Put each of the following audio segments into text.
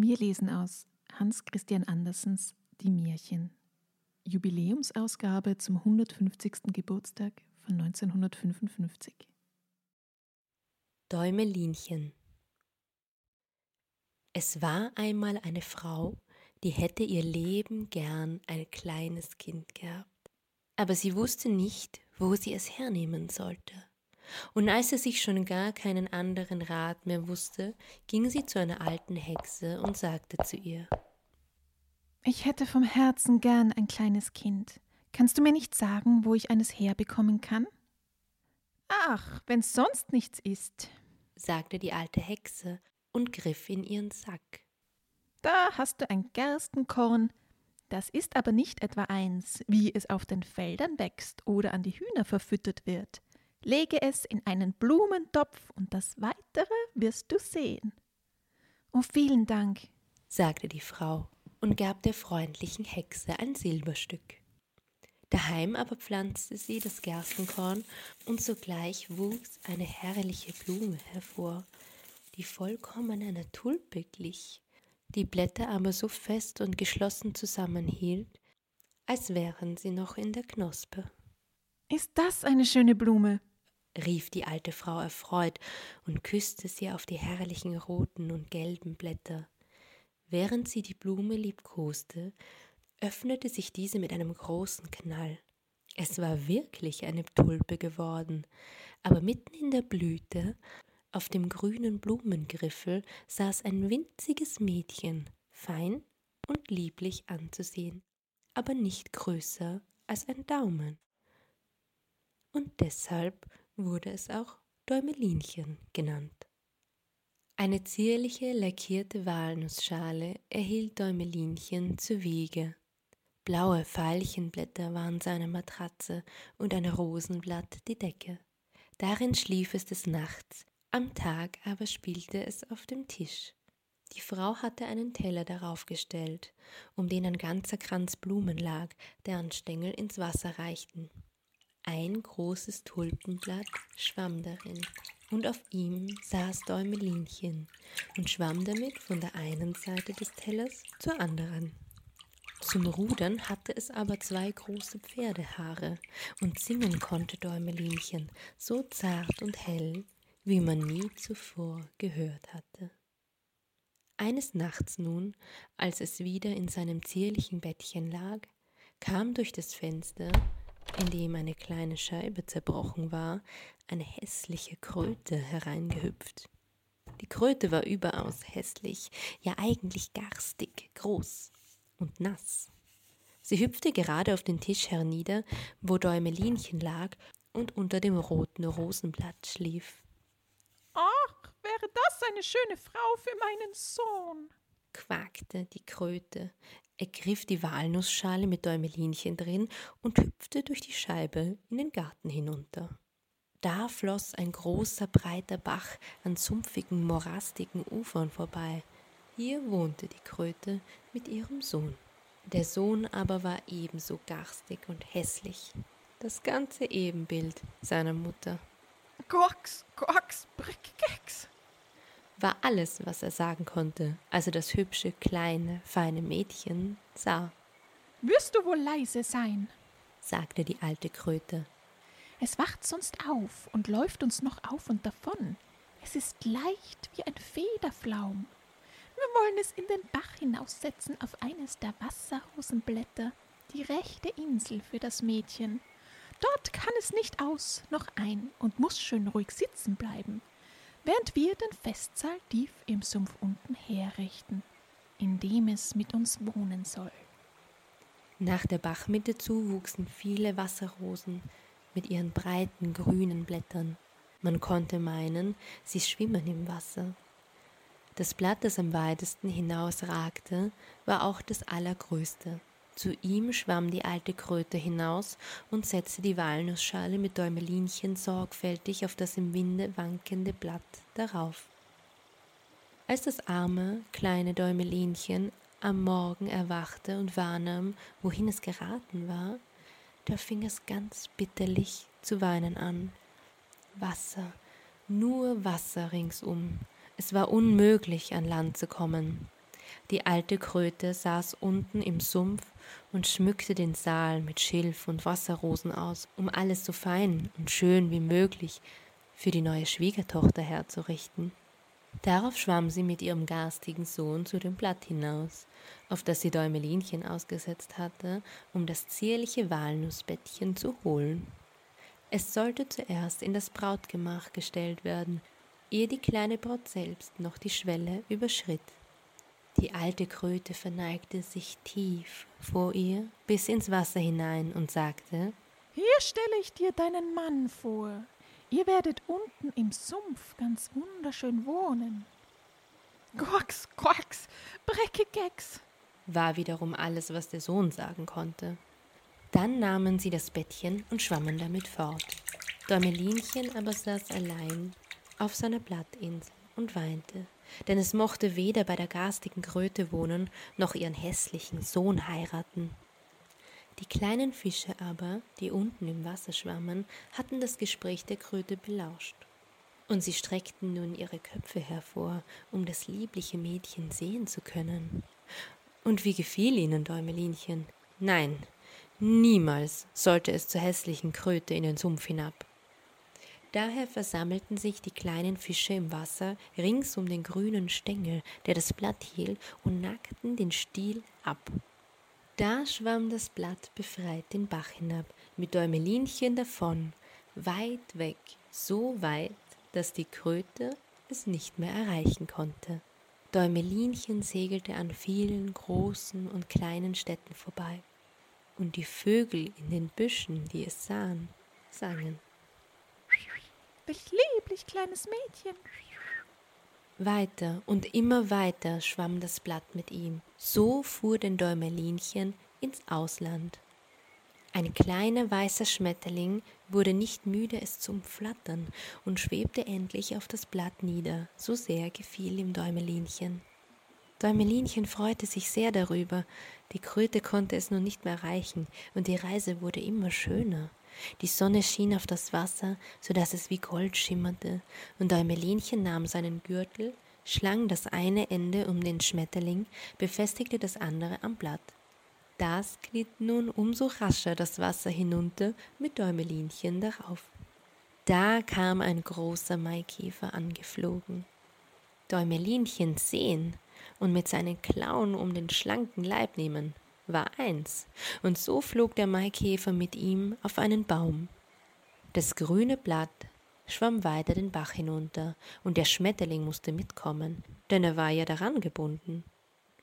Wir lesen aus Hans Christian Andersens Die Märchen. Jubiläumsausgabe zum 150. Geburtstag von 1955. Däumelinchen Es war einmal eine Frau, die hätte ihr Leben gern ein kleines Kind gehabt. Aber sie wusste nicht, wo sie es hernehmen sollte. Und als sie sich schon gar keinen anderen Rat mehr wusste, ging sie zu einer alten Hexe und sagte zu ihr Ich hätte vom Herzen gern ein kleines Kind. Kannst du mir nicht sagen, wo ich eines herbekommen kann? Ach, wenn's sonst nichts ist, sagte die alte Hexe und griff in ihren Sack. Da hast du ein Gerstenkorn, das ist aber nicht etwa eins, wie es auf den Feldern wächst oder an die Hühner verfüttert wird. Lege es in einen Blumentopf und das Weitere wirst du sehen. Oh, vielen Dank, sagte die Frau und gab der freundlichen Hexe ein Silberstück. Daheim aber pflanzte sie das Gerstenkorn und sogleich wuchs eine herrliche Blume hervor, die vollkommen einer Tulpe glich, die Blätter aber so fest und geschlossen zusammenhielt, als wären sie noch in der Knospe. Ist das eine schöne Blume? Rief die alte Frau erfreut und küsste sie auf die herrlichen roten und gelben Blätter. Während sie die Blume liebkoste, öffnete sich diese mit einem großen Knall. Es war wirklich eine Tulpe geworden, aber mitten in der Blüte, auf dem grünen Blumengriffel, saß ein winziges Mädchen, fein und lieblich anzusehen, aber nicht größer als ein Daumen. Und deshalb wurde es auch Däumelinchen genannt. Eine zierliche lackierte Walnussschale erhielt Däumelinchen zur Wiege. Blaue Veilchenblätter waren seine Matratze und ein Rosenblatt die Decke. Darin schlief es des Nachts, am Tag aber spielte es auf dem Tisch. Die Frau hatte einen Teller darauf gestellt, um den ein ganzer Kranz Blumen lag, deren Stängel ins Wasser reichten. Ein großes Tulpenblatt schwamm darin, und auf ihm saß Däumelinchen und schwamm damit von der einen Seite des Tellers zur anderen. Zum Rudern hatte es aber zwei große Pferdehaare, und singen konnte Däumelinchen so zart und hell, wie man nie zuvor gehört hatte. Eines Nachts nun, als es wieder in seinem zierlichen Bettchen lag, kam durch das Fenster in dem eine kleine Scheibe zerbrochen war, eine hässliche Kröte hereingehüpft. Die Kröte war überaus hässlich, ja eigentlich garstig, groß und nass. Sie hüpfte gerade auf den Tisch hernieder, wo Däumelinchen lag und unter dem roten Rosenblatt schlief. Ach, wäre das eine schöne Frau für meinen Sohn, quakte die Kröte, ergriff die Walnussschale mit Däumelinchen drin und hüpfte durch die Scheibe in den Garten hinunter. Da floss ein großer, breiter Bach an sumpfigen, morastigen Ufern vorbei. Hier wohnte die Kröte mit ihrem Sohn. Der Sohn aber war ebenso garstig und hässlich, das ganze Ebenbild seiner Mutter. Koax, Koax, Brickkeks, war alles, was er sagen konnte, als er das hübsche, kleine, feine Mädchen sah. Wirst du wohl leise sein, sagte die alte Kröte. Es wacht sonst auf und läuft uns noch auf und davon. Es ist leicht wie ein Federflaum. Wir wollen es in den Bach hinaussetzen auf eines der Wasserrosenblätter, die rechte Insel für das Mädchen. Dort kann es nicht aus noch ein und muss schön ruhig sitzen bleiben während wir den Festsaal tief im Sumpf unten herrichten, in dem es mit uns wohnen soll. Nach der Bachmitte zu wuchsen viele Wasserrosen mit ihren breiten grünen Blättern. Man konnte meinen, sie schwimmen im Wasser. Das Blatt, das am weitesten hinausragte, war auch das allergrößte. Zu ihm schwamm die alte Kröte hinaus und setzte die Walnussschale mit Däumelinchen sorgfältig auf das im Winde wankende Blatt darauf. Als das arme, kleine Däumelinchen am Morgen erwachte und wahrnahm, wohin es geraten war, da fing es ganz bitterlich zu weinen an. Wasser, nur Wasser ringsum. Es war unmöglich, an Land zu kommen. Die alte Kröte saß unten im Sumpf und schmückte den Saal mit Schilf und Wasserrosen aus, um alles so fein und schön wie möglich für die neue Schwiegertochter herzurichten. Darauf schwamm sie mit ihrem garstigen Sohn zu dem Blatt hinaus, auf das sie Däumelinchen ausgesetzt hatte, um das zierliche Walnussbettchen zu holen. Es sollte zuerst in das Brautgemach gestellt werden, ehe die kleine Braut selbst noch die Schwelle überschritt. Die alte Kröte verneigte sich tief vor ihr bis ins Wasser hinein und sagte Hier stelle ich dir deinen Mann vor. Ihr werdet unten im Sumpf ganz wunderschön wohnen. Quacks, quacks, Breckegecks, war wiederum alles, was der Sohn sagen konnte. Dann nahmen sie das Bettchen und schwammen damit fort. Däumelinchen aber saß allein auf seiner Blattinsel und weinte denn es mochte weder bei der garstigen Kröte wohnen, noch ihren hässlichen Sohn heiraten. Die kleinen Fische aber, die unten im Wasser schwammen, hatten das Gespräch der Kröte belauscht. Und sie streckten nun ihre Köpfe hervor, um das liebliche Mädchen sehen zu können. Und wie gefiel ihnen Däumelinchen? Nein, niemals sollte es zur hässlichen Kröte in den Sumpf hinab. Daher versammelten sich die kleinen Fische im Wasser rings um den grünen Stängel, der das Blatt hielt, und nackten den Stiel ab. Da schwamm das Blatt befreit den Bach hinab, mit Däumelinchen davon, weit weg, so weit, dass die Kröte es nicht mehr erreichen konnte. Däumelinchen segelte an vielen großen und kleinen Städten vorbei, und die Vögel in den Büschen, die es sahen, sangen. Lieblich kleines Mädchen. Weiter und immer weiter schwamm das Blatt mit ihm. So fuhr den Däumelinchen ins Ausland. Ein kleiner weißer Schmetterling wurde nicht müde, es zu umflattern und schwebte endlich auf das Blatt nieder, so sehr gefiel ihm Däumelinchen. Däumelinchen freute sich sehr darüber, die Kröte konnte es nun nicht mehr erreichen, und die Reise wurde immer schöner. Die Sonne schien auf das Wasser, so dass es wie Gold schimmerte, und Däumelinchen nahm seinen Gürtel, schlang das eine Ende um den Schmetterling, befestigte das andere am Blatt. Das glitt nun umso rascher das Wasser hinunter mit Däumelinchen darauf. Da kam ein großer Maikäfer angeflogen. Däumelinchen sehen und mit seinen Klauen um den schlanken Leib nehmen, war eins, und so flog der Maikäfer mit ihm auf einen Baum. Das grüne Blatt schwamm weiter den Bach hinunter, und der Schmetterling musste mitkommen, denn er war ja daran gebunden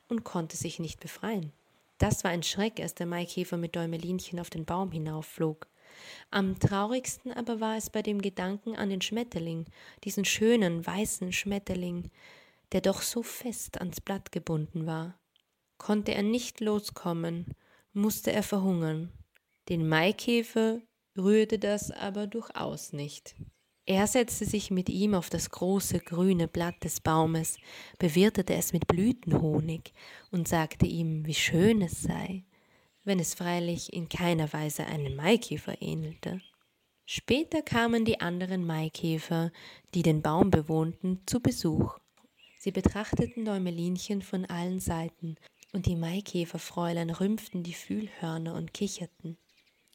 und konnte sich nicht befreien. Das war ein Schreck, als der Maikäfer mit Däumelinchen auf den Baum hinaufflog. Am traurigsten aber war es bei dem Gedanken an den Schmetterling, diesen schönen weißen Schmetterling, der doch so fest ans Blatt gebunden war. Konnte er nicht loskommen, musste er verhungern. Den Maikäfer rührte das aber durchaus nicht. Er setzte sich mit ihm auf das große grüne Blatt des Baumes, bewirtete es mit Blütenhonig und sagte ihm, wie schön es sei, wenn es freilich in keiner Weise einem Maikäfer ähnelte. Später kamen die anderen Maikäfer, die den Baum bewohnten, zu Besuch. Sie betrachteten Däumelinchen von allen Seiten und die Maikäferfräulein rümpften die Fühlhörner und kicherten.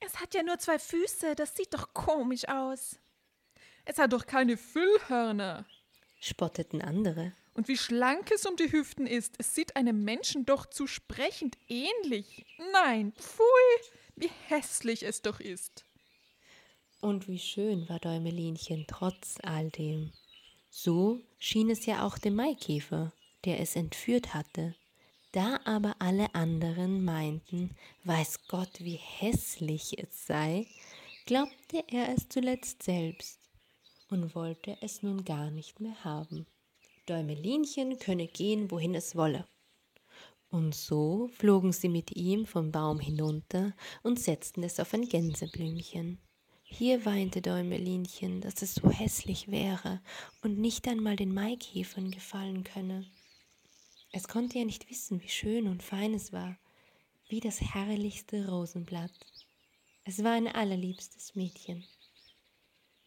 Es hat ja nur zwei Füße, das sieht doch komisch aus. Es hat doch keine Füllhörner, spotteten andere. Und wie schlank es um die Hüften ist, es sieht einem Menschen doch zu sprechend ähnlich. Nein, pfui, wie hässlich es doch ist. Und wie schön war Däumelinchen trotz all dem. So schien es ja auch dem Maikäfer, der es entführt hatte. Da aber alle anderen meinten, weiß Gott, wie hässlich es sei, glaubte er es zuletzt selbst und wollte es nun gar nicht mehr haben. Däumelinchen könne gehen, wohin es wolle. Und so flogen sie mit ihm vom Baum hinunter und setzten es auf ein Gänseblümchen. Hier weinte Däumelinchen, dass es so hässlich wäre und nicht einmal den Maikäfern gefallen könne. Es konnte ja nicht wissen, wie schön und fein es war, wie das herrlichste Rosenblatt. Es war ein allerliebstes Mädchen.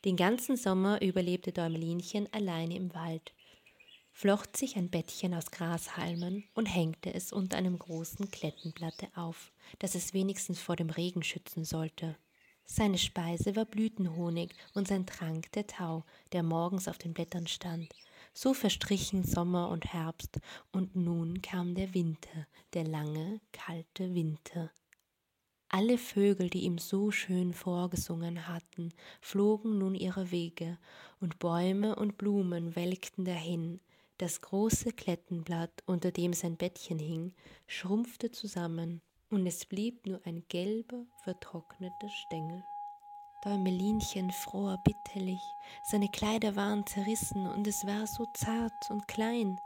Den ganzen Sommer überlebte Däumelinchen alleine im Wald flocht sich ein Bettchen aus Grashalmen und hängte es unter einem großen Klettenblatte auf, das es wenigstens vor dem Regen schützen sollte. Seine Speise war Blütenhonig und sein Trank der Tau, der morgens auf den Blättern stand. So verstrichen Sommer und Herbst, und nun kam der Winter, der lange, kalte Winter. Alle Vögel, die ihm so schön vorgesungen hatten, flogen nun ihre Wege, und Bäume und Blumen welkten dahin, das große Klettenblatt, unter dem sein Bettchen hing, schrumpfte zusammen, und es blieb nur ein gelber, vertrockneter Stängel. Däumelinchen fror bitterlich, seine Kleider waren zerrissen und es war so zart und klein.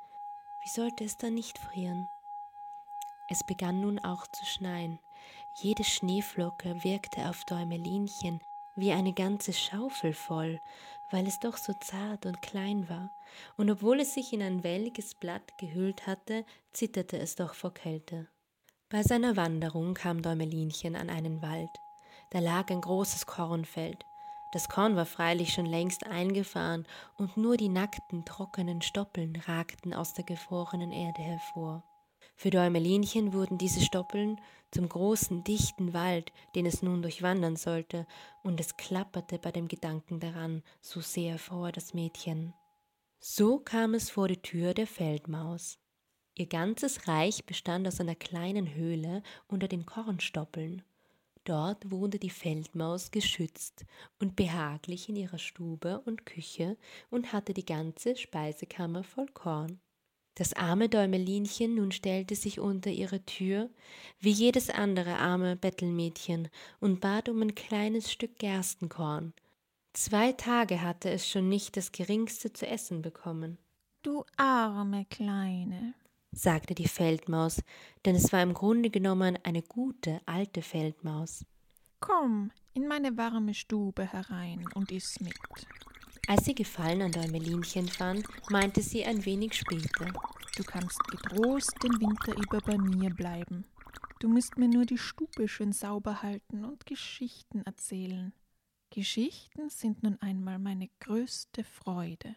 Wie sollte es dann nicht frieren? Es begann nun auch zu schneien. Jede Schneeflocke wirkte auf Däumelinchen wie eine ganze Schaufel voll, weil es doch so zart und klein war, und obwohl es sich in ein welliges Blatt gehüllt hatte, zitterte es doch vor Kälte. Bei seiner Wanderung kam Däumelinchen an einen Wald. Da lag ein großes Kornfeld. Das Korn war freilich schon längst eingefahren, und nur die nackten, trockenen Stoppeln ragten aus der gefrorenen Erde hervor. Für Däumelinchen wurden diese Stoppeln zum großen, dichten Wald, den es nun durchwandern sollte, und es klapperte bei dem Gedanken daran, so sehr fror das Mädchen. So kam es vor die Tür der Feldmaus. Ihr ganzes Reich bestand aus einer kleinen Höhle unter den Kornstoppeln. Dort wohnte die Feldmaus geschützt und behaglich in ihrer Stube und Küche und hatte die ganze Speisekammer voll Korn. Das arme Däumelinchen nun stellte sich unter ihre Tür, wie jedes andere arme Bettelmädchen, und bat um ein kleines Stück Gerstenkorn. Zwei Tage hatte es schon nicht das geringste zu essen bekommen. Du arme Kleine, sagte die Feldmaus, denn es war im Grunde genommen eine gute alte Feldmaus. Komm in meine warme Stube herein und iss mit. Als sie Gefallen an Däumelinchen fand, meinte sie ein wenig später. Du kannst getrost den Winter über bei mir bleiben. Du musst mir nur die Stube schön sauber halten und Geschichten erzählen. Geschichten sind nun einmal meine größte Freude.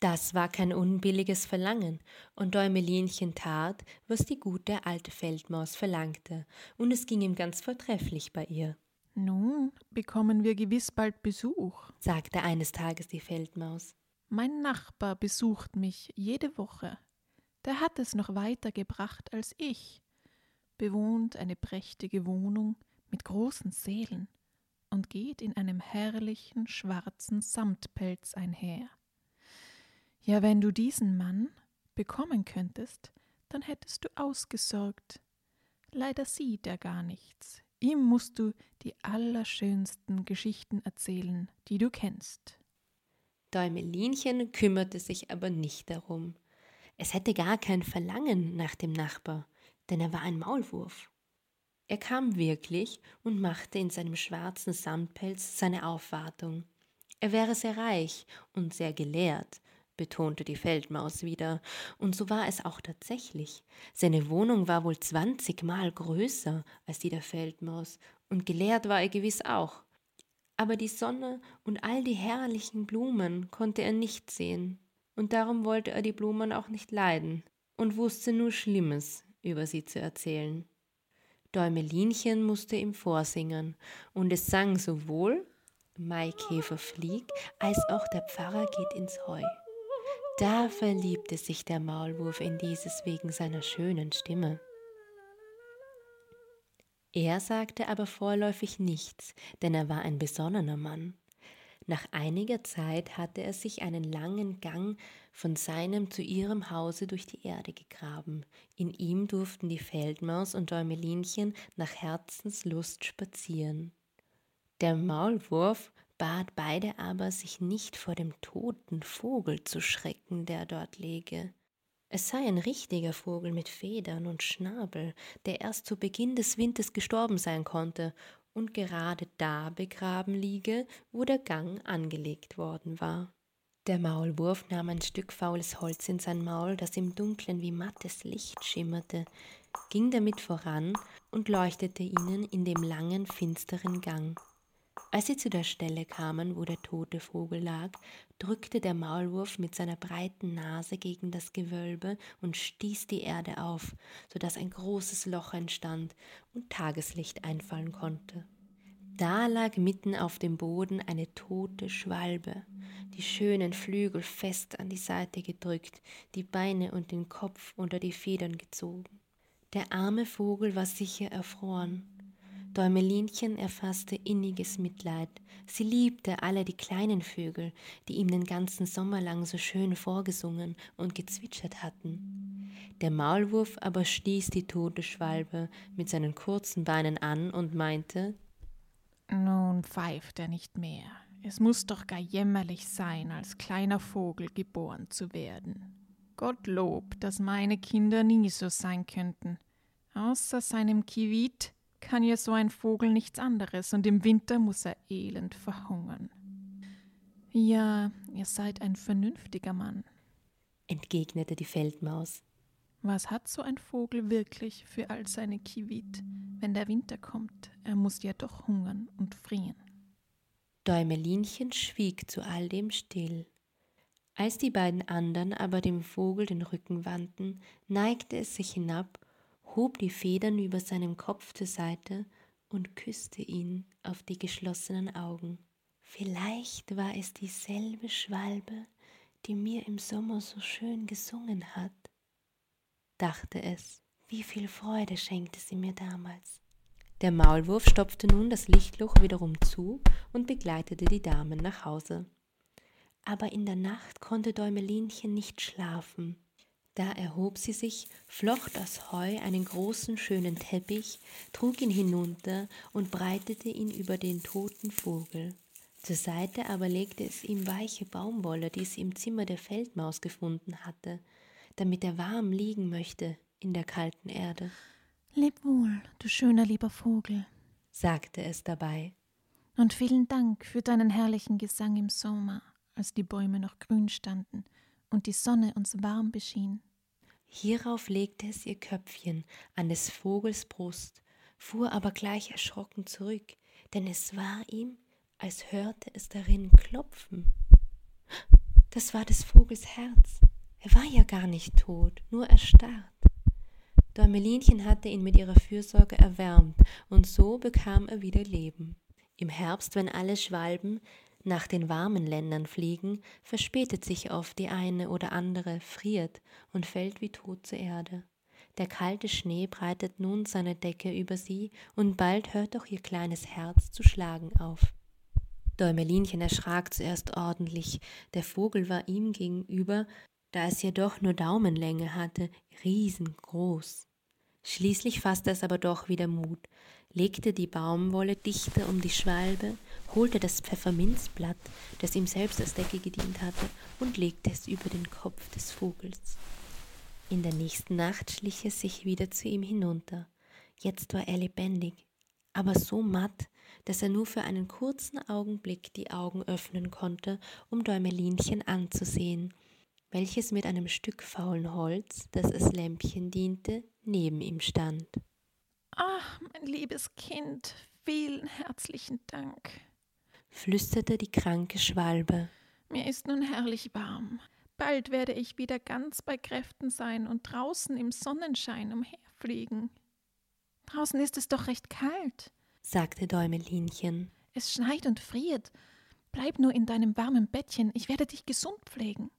Das war kein unbilliges Verlangen, und Däumelinchen tat, was die gute alte Feldmaus verlangte, und es ging ihm ganz vortrefflich bei ihr. Nun bekommen wir gewiss bald Besuch, sagte eines Tages die Feldmaus. Mein Nachbar besucht mich jede Woche. Der hat es noch weiter gebracht als ich, bewohnt eine prächtige Wohnung mit großen Sälen und geht in einem herrlichen schwarzen Samtpelz einher. Ja, wenn du diesen Mann bekommen könntest, dann hättest du ausgesorgt. Leider sieht er gar nichts, Ihm musst du die allerschönsten Geschichten erzählen, die du kennst. Däumelinchen kümmerte sich aber nicht darum. Es hätte gar kein Verlangen nach dem Nachbar, denn er war ein Maulwurf. Er kam wirklich und machte in seinem schwarzen Samtpelz seine Aufwartung. Er wäre sehr reich und sehr gelehrt, betonte die Feldmaus wieder, und so war es auch tatsächlich. Seine Wohnung war wohl zwanzigmal größer als die der Feldmaus, und gelehrt war er gewiss auch. Aber die Sonne und all die herrlichen Blumen konnte er nicht sehen, und darum wollte er die Blumen auch nicht leiden und wusste nur Schlimmes über sie zu erzählen. Däumelinchen musste ihm vorsingen, und es sang sowohl Maikäfer fliegt, als auch der Pfarrer geht ins Heu. Da verliebte sich der Maulwurf in dieses wegen seiner schönen Stimme. Er sagte aber vorläufig nichts, denn er war ein besonnener Mann. Nach einiger Zeit hatte er sich einen langen Gang von seinem zu ihrem Hause durch die Erde gegraben. In ihm durften die Feldmaus und Däumelinchen nach Herzenslust spazieren. Der Maulwurf bat beide aber, sich nicht vor dem toten Vogel zu schrecken, der dort läge. Es sei ein richtiger Vogel mit Federn und Schnabel, der erst zu Beginn des Winters gestorben sein konnte und gerade da begraben liege, wo der Gang angelegt worden war. Der Maulwurf nahm ein Stück faules Holz in sein Maul, das im Dunklen wie mattes Licht schimmerte, ging damit voran und leuchtete ihnen in dem langen, finsteren Gang. Als sie zu der Stelle kamen, wo der tote Vogel lag, drückte der Maulwurf mit seiner breiten Nase gegen das Gewölbe und stieß die Erde auf, so dass ein großes Loch entstand und Tageslicht einfallen konnte. Da lag mitten auf dem Boden eine tote Schwalbe, die schönen Flügel fest an die Seite gedrückt, die Beine und den Kopf unter die Federn gezogen. Der arme Vogel war sicher erfroren, Däumelinchen erfasste inniges Mitleid. Sie liebte alle die kleinen Vögel, die ihm den ganzen Sommer lang so schön vorgesungen und gezwitschert hatten. Der Maulwurf aber stieß die tote Schwalbe mit seinen kurzen Beinen an und meinte Nun pfeift er nicht mehr. Es muss doch gar jämmerlich sein, als kleiner Vogel geboren zu werden. Gottlob, dass meine Kinder nie so sein könnten. Außer seinem Kiwit kann ja so ein Vogel nichts anderes, und im Winter muss er elend verhungern. Ja, ihr seid ein vernünftiger Mann, entgegnete die Feldmaus. Was hat so ein Vogel wirklich für all seine Kiwit? Wenn der Winter kommt, er muss ja doch hungern und frieren. Däumelinchen schwieg zu all dem still. Als die beiden anderen aber dem Vogel den Rücken wandten, neigte es sich hinab hob die Federn über seinem Kopf zur Seite und küsste ihn auf die geschlossenen Augen. Vielleicht war es dieselbe Schwalbe, die mir im Sommer so schön gesungen hat, dachte es. Wie viel Freude schenkte sie mir damals. Der Maulwurf stopfte nun das Lichtloch wiederum zu und begleitete die Damen nach Hause. Aber in der Nacht konnte Däumelinchen nicht schlafen. Da erhob sie sich, flocht aus Heu einen großen schönen Teppich, trug ihn hinunter und breitete ihn über den toten Vogel. Zur Seite aber legte es ihm weiche Baumwolle, die sie im Zimmer der Feldmaus gefunden hatte, damit er warm liegen möchte in der kalten Erde. Leb wohl, du schöner lieber Vogel, sagte es dabei. Und vielen Dank für deinen herrlichen Gesang im Sommer, als die Bäume noch grün standen und die Sonne uns warm beschien. Hierauf legte es ihr Köpfchen an des Vogels Brust, fuhr aber gleich erschrocken zurück, denn es war ihm, als hörte es darin klopfen. Das war des Vogels Herz. Er war ja gar nicht tot, nur erstarrt. Däumelinchen hatte ihn mit ihrer Fürsorge erwärmt, und so bekam er wieder Leben. Im Herbst, wenn alle Schwalben nach den warmen Ländern fliegen, verspätet sich oft die eine oder andere, friert und fällt wie tot zur Erde. Der kalte Schnee breitet nun seine Decke über sie, und bald hört auch ihr kleines Herz zu schlagen auf. Däumelinchen erschrak zuerst ordentlich, der Vogel war ihm gegenüber, da es jedoch nur Daumenlänge hatte, riesengroß. Schließlich fasste es aber doch wieder Mut, legte die Baumwolle dichter um die Schwalbe, holte das Pfefferminzblatt, das ihm selbst als Decke gedient hatte, und legte es über den Kopf des Vogels. In der nächsten Nacht schlich es sich wieder zu ihm hinunter. Jetzt war er lebendig, aber so matt, dass er nur für einen kurzen Augenblick die Augen öffnen konnte, um Däumelinchen anzusehen, welches mit einem Stück faulen Holz, das als Lämpchen diente, neben ihm stand. Ach, mein liebes Kind, vielen herzlichen Dank, flüsterte die kranke Schwalbe. Mir ist nun herrlich warm. Bald werde ich wieder ganz bei Kräften sein und draußen im Sonnenschein umherfliegen. Draußen ist es doch recht kalt, sagte Däumelinchen. Es schneit und friert. Bleib nur in deinem warmen Bettchen, ich werde dich gesund pflegen.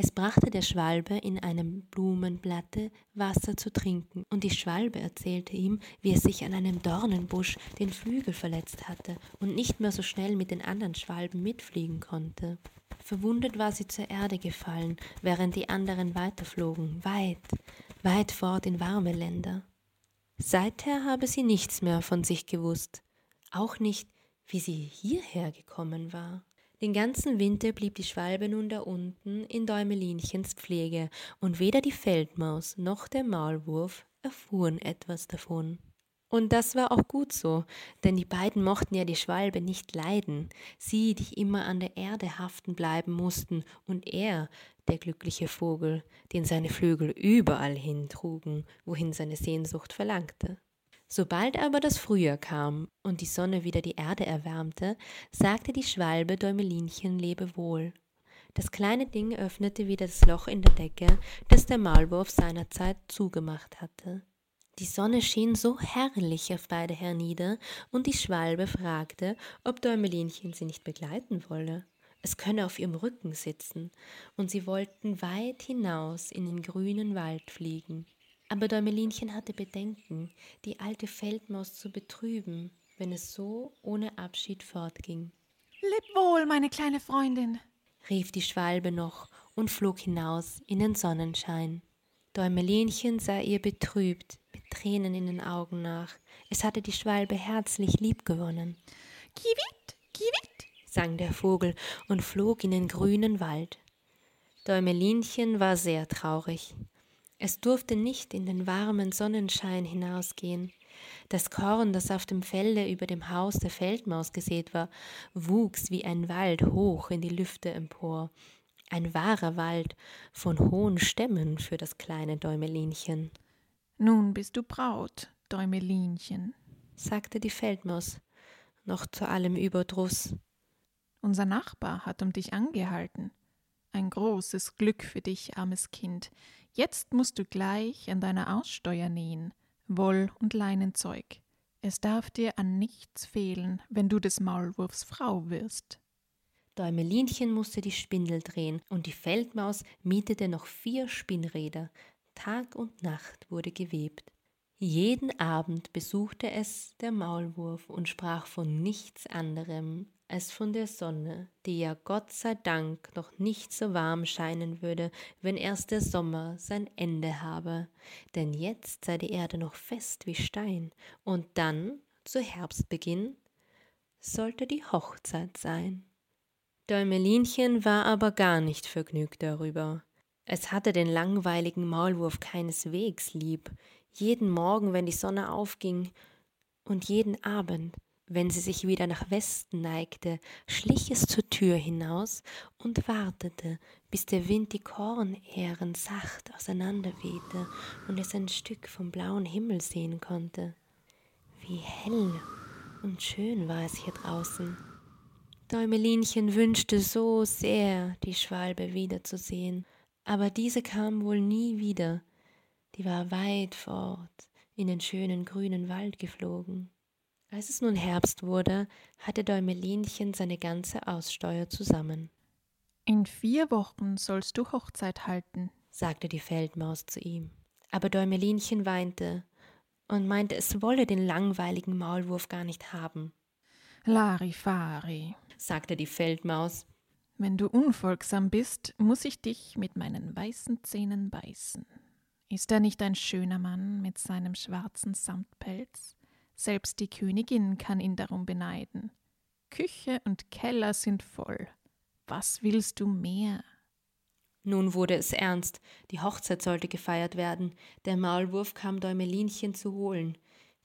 Es brachte der Schwalbe in einem Blumenblatte Wasser zu trinken, und die Schwalbe erzählte ihm, wie er sich an einem Dornenbusch den Flügel verletzt hatte und nicht mehr so schnell mit den anderen Schwalben mitfliegen konnte. Verwundet war sie zur Erde gefallen, während die anderen weiterflogen, weit, weit fort in warme Länder. Seither habe sie nichts mehr von sich gewusst, auch nicht, wie sie hierher gekommen war. Den ganzen Winter blieb die Schwalbe nun da unten in Däumelinchens Pflege, und weder die Feldmaus noch der Maulwurf erfuhren etwas davon. Und das war auch gut so, denn die beiden mochten ja die Schwalbe nicht leiden, sie, die immer an der Erde haften bleiben mussten, und er, der glückliche Vogel, den seine Flügel überall hin trugen, wohin seine Sehnsucht verlangte. Sobald aber das Frühjahr kam und die Sonne wieder die Erde erwärmte, sagte die Schwalbe Däumelinchen Lebewohl. Das kleine Ding öffnete wieder das Loch in der Decke, das der Maulwurf seinerzeit zugemacht hatte. Die Sonne schien so herrlich auf beide hernieder, und die Schwalbe fragte, ob Däumelinchen sie nicht begleiten wolle. Es könne auf ihrem Rücken sitzen, und sie wollten weit hinaus in den grünen Wald fliegen. Aber Däumelinchen hatte Bedenken, die alte Feldmaus zu betrüben, wenn es so ohne Abschied fortging. Leb wohl, meine kleine Freundin, rief die Schwalbe noch und flog hinaus in den Sonnenschein. Däumelinchen sah ihr betrübt, mit Tränen in den Augen nach. Es hatte die Schwalbe herzlich liebgewonnen. Kiwit, kiwit, sang der Vogel und flog in den grünen Wald. Däumelinchen war sehr traurig. Es durfte nicht in den warmen Sonnenschein hinausgehen. Das Korn, das auf dem Felde über dem Haus der Feldmaus gesät war, wuchs wie ein Wald hoch in die Lüfte empor. Ein wahrer Wald von hohen Stämmen für das kleine Däumelinchen. Nun bist du Braut, Däumelinchen, sagte die Feldmaus, noch zu allem Überdruss. Unser Nachbar hat um dich angehalten. Ein großes Glück für dich, armes Kind. Jetzt musst du gleich an deiner Aussteuer nähen, Woll- und Leinenzeug. Es darf dir an nichts fehlen, wenn du des Maulwurfs Frau wirst. Däumelinchen musste die Spindel drehen, und die Feldmaus mietete noch vier Spinnräder. Tag und Nacht wurde gewebt. Jeden Abend besuchte es der Maulwurf und sprach von nichts anderem als von der Sonne, die ja Gott sei Dank noch nicht so warm scheinen würde, wenn erst der Sommer sein Ende habe, denn jetzt sei die Erde noch fest wie Stein, und dann, zu Herbstbeginn, sollte die Hochzeit sein. Däumelinchen war aber gar nicht vergnügt darüber. Es hatte den langweiligen Maulwurf keineswegs lieb, jeden Morgen, wenn die Sonne aufging, und jeden Abend, wenn sie sich wieder nach Westen neigte, schlich es zur Tür hinaus und wartete, bis der Wind die Kornähren sacht auseinanderwehte und es ein Stück vom blauen Himmel sehen konnte. Wie hell und schön war es hier draußen. Däumelinchen wünschte so sehr, die Schwalbe wiederzusehen, aber diese kam wohl nie wieder, die war weit fort in den schönen grünen Wald geflogen. Als es nun Herbst wurde, hatte Däumelinchen seine ganze Aussteuer zusammen. In vier Wochen sollst du Hochzeit halten, sagte die Feldmaus zu ihm. Aber Däumelinchen weinte und meinte, es wolle den langweiligen Maulwurf gar nicht haben. Larifari, sagte die Feldmaus. Wenn du unfolgsam bist, muss ich dich mit meinen weißen Zähnen beißen. Ist er nicht ein schöner Mann mit seinem schwarzen Samtpelz? Selbst die Königin kann ihn darum beneiden. Küche und Keller sind voll. Was willst du mehr? Nun wurde es ernst, die Hochzeit sollte gefeiert werden, der Maulwurf kam Däumelinchen zu holen.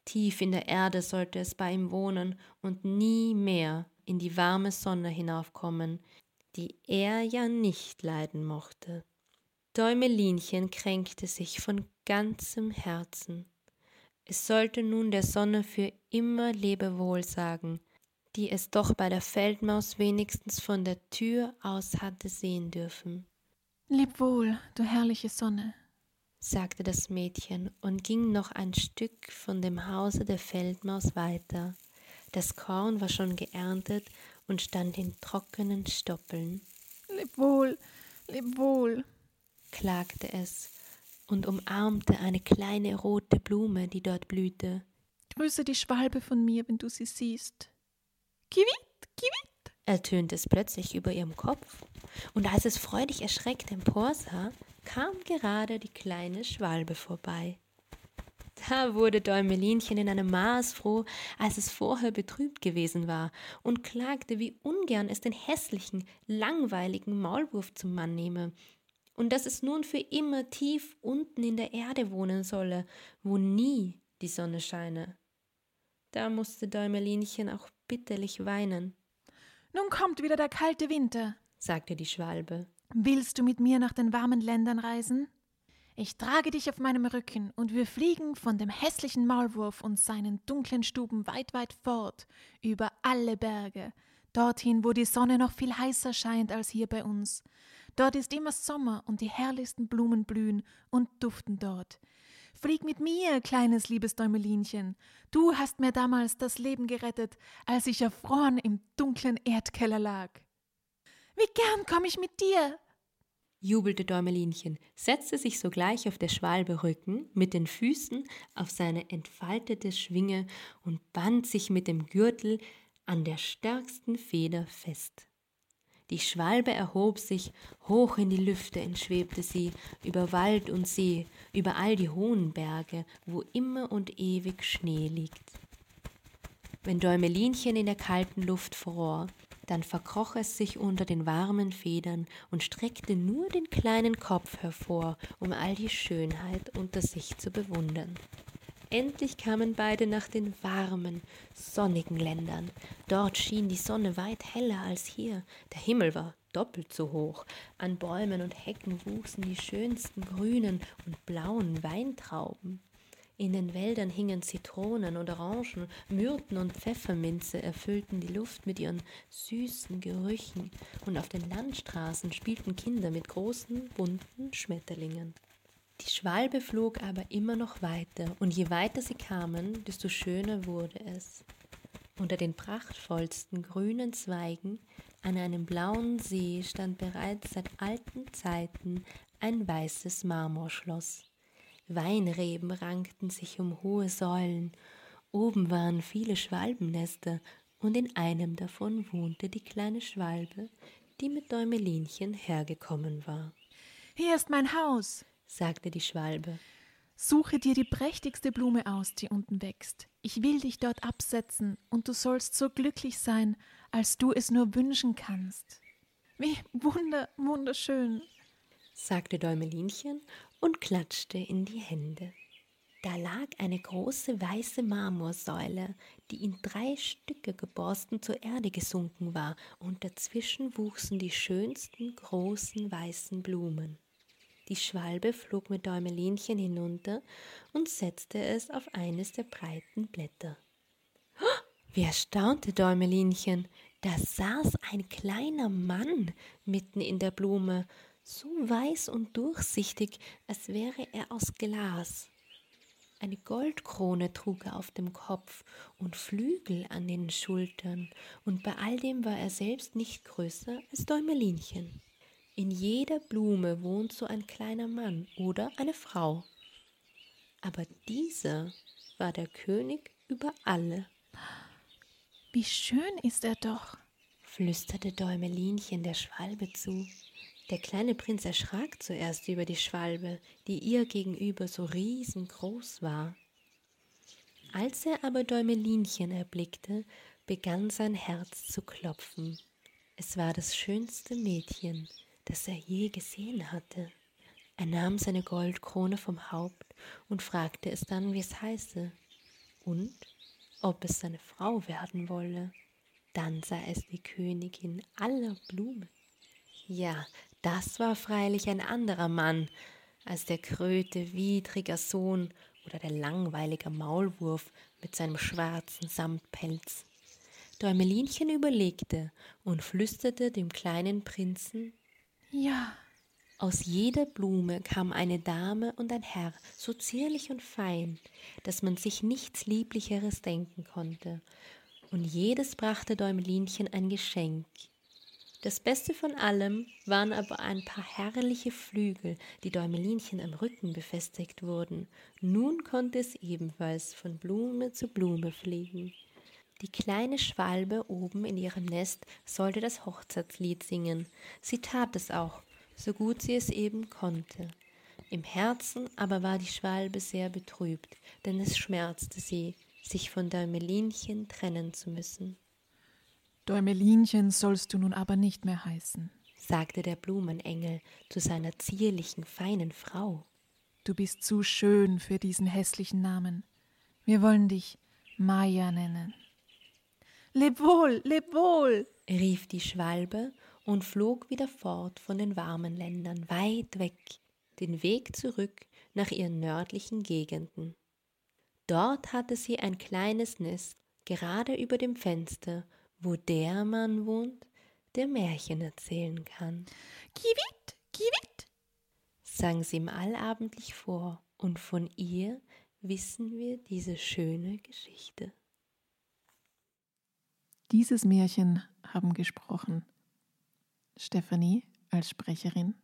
Tief in der Erde sollte es bei ihm wohnen und nie mehr in die warme Sonne hinaufkommen, die er ja nicht leiden mochte. Däumelinchen kränkte sich von ganzem Herzen. Es sollte nun der Sonne für immer Lebewohl sagen, die es doch bei der Feldmaus wenigstens von der Tür aus hatte sehen dürfen. Leb wohl, du herrliche Sonne, sagte das Mädchen und ging noch ein Stück von dem Hause der Feldmaus weiter. Das Korn war schon geerntet und stand in trockenen Stoppeln. Leb wohl, leb wohl, klagte es und umarmte eine kleine rote Blume, die dort blühte. Grüße die Schwalbe von mir, wenn du sie siehst. Kiwit, kiwit, ertönte es plötzlich über ihrem Kopf, und als es freudig erschreckt emporsah, kam gerade die kleine Schwalbe vorbei. Da wurde Däumelinchen in einem Maß froh, als es vorher betrübt gewesen war, und klagte, wie ungern es den hässlichen, langweiligen Maulwurf zum Mann nehme, und dass es nun für immer tief unten in der Erde wohnen solle, wo nie die Sonne scheine. Da musste Däumelinchen auch bitterlich weinen. Nun kommt wieder der kalte Winter, sagte die Schwalbe. Willst du mit mir nach den warmen Ländern reisen? Ich trage dich auf meinem Rücken, und wir fliegen von dem hässlichen Maulwurf und seinen dunklen Stuben weit, weit fort, über alle Berge, dorthin, wo die Sonne noch viel heißer scheint als hier bei uns. Dort ist immer Sommer und die herrlichsten Blumen blühen und duften dort. Flieg mit mir, kleines liebes Däumelinchen. Du hast mir damals das Leben gerettet, als ich erfroren im dunklen Erdkeller lag. Wie gern komm ich mit dir, jubelte Däumelinchen, setzte sich sogleich auf der Schwalbe Rücken mit den Füßen auf seine entfaltete Schwinge und band sich mit dem Gürtel an der stärksten Feder fest. Die Schwalbe erhob sich, hoch in die Lüfte entschwebte sie, über Wald und See, über all die hohen Berge, wo immer und ewig Schnee liegt. Wenn Däumelinchen in der kalten Luft fror, dann verkroch es sich unter den warmen Federn und streckte nur den kleinen Kopf hervor, um all die Schönheit unter sich zu bewundern. Endlich kamen beide nach den warmen, sonnigen Ländern. Dort schien die Sonne weit heller als hier. Der Himmel war doppelt so hoch. An Bäumen und Hecken wuchsen die schönsten grünen und blauen Weintrauben. In den Wäldern hingen Zitronen und Orangen, Myrten und Pfefferminze erfüllten die Luft mit ihren süßen Gerüchen, und auf den Landstraßen spielten Kinder mit großen, bunten Schmetterlingen. Die Schwalbe flog aber immer noch weiter, und je weiter sie kamen, desto schöner wurde es. Unter den prachtvollsten grünen Zweigen an einem blauen See stand bereits seit alten Zeiten ein weißes Marmorschloss. Weinreben rankten sich um hohe Säulen, oben waren viele Schwalbennester, und in einem davon wohnte die kleine Schwalbe, die mit Däumelinchen hergekommen war. Hier ist mein Haus, sagte die Schwalbe. Suche dir die prächtigste Blume aus, die unten wächst. Ich will dich dort absetzen, und du sollst so glücklich sein, als du es nur wünschen kannst. Wie wunder, wunderschön, sagte Däumelinchen und klatschte in die Hände. Da lag eine große weiße Marmorsäule, die in drei Stücke geborsten zur Erde gesunken war, und dazwischen wuchsen die schönsten großen weißen Blumen. Die Schwalbe flog mit Däumelinchen hinunter und setzte es auf eines der breiten Blätter. Wie erstaunte Däumelinchen, da saß ein kleiner Mann mitten in der Blume, so weiß und durchsichtig, als wäre er aus Glas. Eine Goldkrone trug er auf dem Kopf und Flügel an den Schultern, und bei all dem war er selbst nicht größer als Däumelinchen. In jeder Blume wohnt so ein kleiner Mann oder eine Frau. Aber dieser war der König über alle. Wie schön ist er doch, flüsterte Däumelinchen der Schwalbe zu. Der kleine Prinz erschrak zuerst über die Schwalbe, die ihr gegenüber so riesengroß war. Als er aber Däumelinchen erblickte, begann sein Herz zu klopfen. Es war das schönste Mädchen, das er je gesehen hatte. Er nahm seine Goldkrone vom Haupt und fragte es dann, wie es heiße und ob es seine Frau werden wolle. Dann sah es die Königin aller Blumen. Ja, das war freilich ein anderer Mann als der Kröte widriger Sohn oder der langweilige Maulwurf mit seinem schwarzen Samtpelz. Däumelinchen überlegte und flüsterte dem kleinen Prinzen ja. Aus jeder Blume kam eine Dame und ein Herr, so zierlich und fein, dass man sich nichts Lieblicheres denken konnte. Und jedes brachte Däumelinchen ein Geschenk. Das Beste von allem waren aber ein paar herrliche Flügel, die Däumelinchen am Rücken befestigt wurden. Nun konnte es ebenfalls von Blume zu Blume fliegen. Die kleine Schwalbe oben in ihrem Nest sollte das Hochzeitslied singen. Sie tat es auch, so gut sie es eben konnte. Im Herzen aber war die Schwalbe sehr betrübt, denn es schmerzte sie, sich von Däumelinchen trennen zu müssen. Däumelinchen sollst du nun aber nicht mehr heißen, sagte der Blumenengel zu seiner zierlichen, feinen Frau. Du bist zu schön für diesen hässlichen Namen. Wir wollen dich Maya nennen. Leb wohl, leb wohl, rief die Schwalbe und flog wieder fort von den warmen Ländern, weit weg, den Weg zurück nach ihren nördlichen Gegenden. Dort hatte sie ein kleines Nest gerade über dem Fenster, wo der Mann wohnt, der Märchen erzählen kann. Kiwit, kiwit, sang sie ihm allabendlich vor, und von ihr wissen wir diese schöne Geschichte. Dieses Märchen haben gesprochen Stephanie als Sprecherin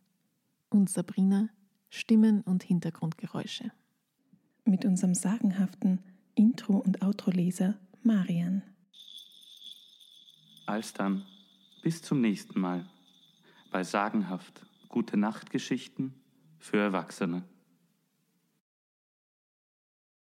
und Sabrina Stimmen und Hintergrundgeräusche. Mit unserem sagenhaften Intro- und Outro-Leser Marian. Alsdann, bis zum nächsten Mal bei sagenhaft Gute Nachtgeschichten für Erwachsene.